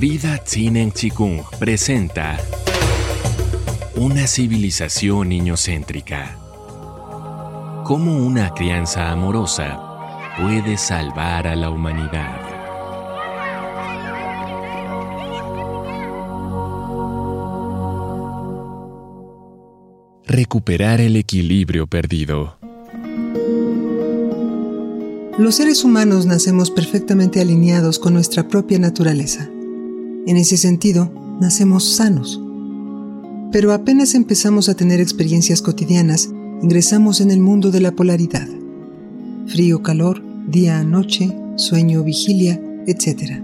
Vida Tsinen Chikung presenta Una civilización niñocéntrica. Cómo una crianza amorosa puede salvar a la humanidad. Recuperar el equilibrio perdido. Los seres humanos nacemos perfectamente alineados con nuestra propia naturaleza. En ese sentido, nacemos sanos. Pero apenas empezamos a tener experiencias cotidianas, ingresamos en el mundo de la polaridad. Frío, calor, día, noche, sueño, vigilia, etc.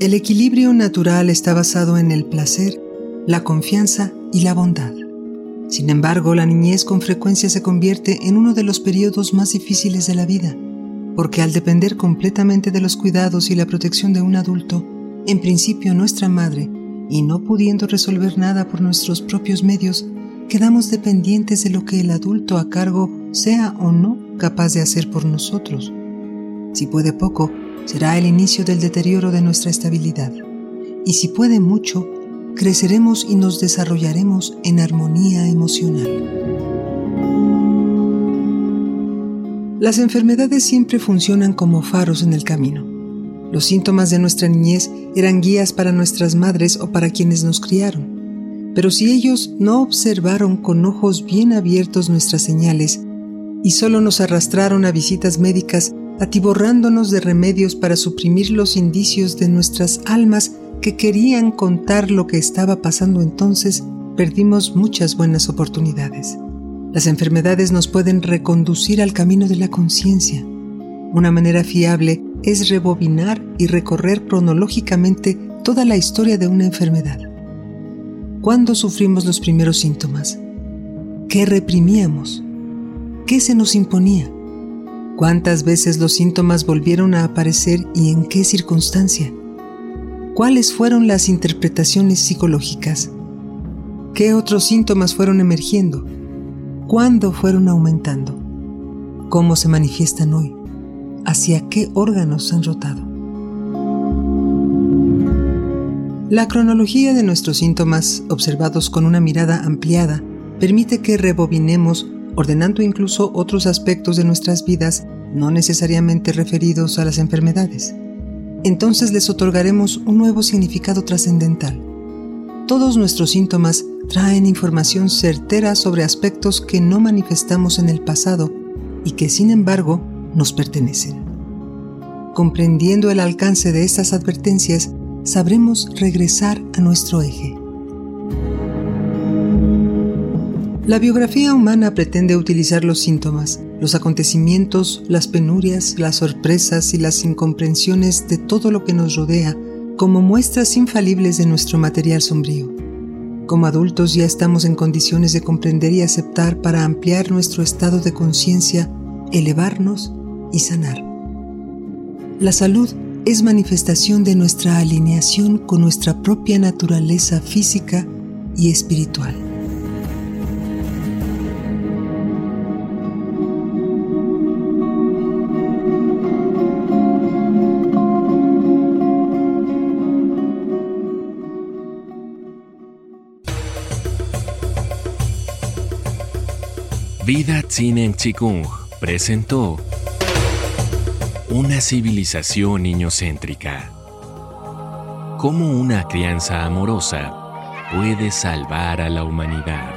El equilibrio natural está basado en el placer, la confianza y la bondad. Sin embargo, la niñez con frecuencia se convierte en uno de los periodos más difíciles de la vida, porque al depender completamente de los cuidados y la protección de un adulto, en principio nuestra madre, y no pudiendo resolver nada por nuestros propios medios, quedamos dependientes de lo que el adulto a cargo sea o no capaz de hacer por nosotros. Si puede poco, será el inicio del deterioro de nuestra estabilidad. Y si puede mucho, creceremos y nos desarrollaremos en armonía emocional. Las enfermedades siempre funcionan como faros en el camino. Los síntomas de nuestra niñez eran guías para nuestras madres o para quienes nos criaron. Pero si ellos no observaron con ojos bien abiertos nuestras señales y solo nos arrastraron a visitas médicas atiborrándonos de remedios para suprimir los indicios de nuestras almas que querían contar lo que estaba pasando entonces, perdimos muchas buenas oportunidades. Las enfermedades nos pueden reconducir al camino de la conciencia. Una manera fiable es rebobinar y recorrer cronológicamente toda la historia de una enfermedad. ¿Cuándo sufrimos los primeros síntomas? ¿Qué reprimíamos? ¿Qué se nos imponía? ¿Cuántas veces los síntomas volvieron a aparecer y en qué circunstancia? ¿Cuáles fueron las interpretaciones psicológicas? ¿Qué otros síntomas fueron emergiendo? ¿Cuándo fueron aumentando? ¿Cómo se manifiestan hoy? ¿Hacia qué órganos han rotado? La cronología de nuestros síntomas, observados con una mirada ampliada, permite que rebobinemos, ordenando incluso otros aspectos de nuestras vidas no necesariamente referidos a las enfermedades entonces les otorgaremos un nuevo significado trascendental. Todos nuestros síntomas traen información certera sobre aspectos que no manifestamos en el pasado y que sin embargo nos pertenecen. Comprendiendo el alcance de estas advertencias, sabremos regresar a nuestro eje. La biografía humana pretende utilizar los síntomas, los acontecimientos, las penurias, las sorpresas y las incomprensiones de todo lo que nos rodea como muestras infalibles de nuestro material sombrío. Como adultos ya estamos en condiciones de comprender y aceptar para ampliar nuestro estado de conciencia, elevarnos y sanar. La salud es manifestación de nuestra alineación con nuestra propia naturaleza física y espiritual. Vida Tsinen Chikung presentó Una civilización niñocéntrica. Cómo una crianza amorosa puede salvar a la humanidad.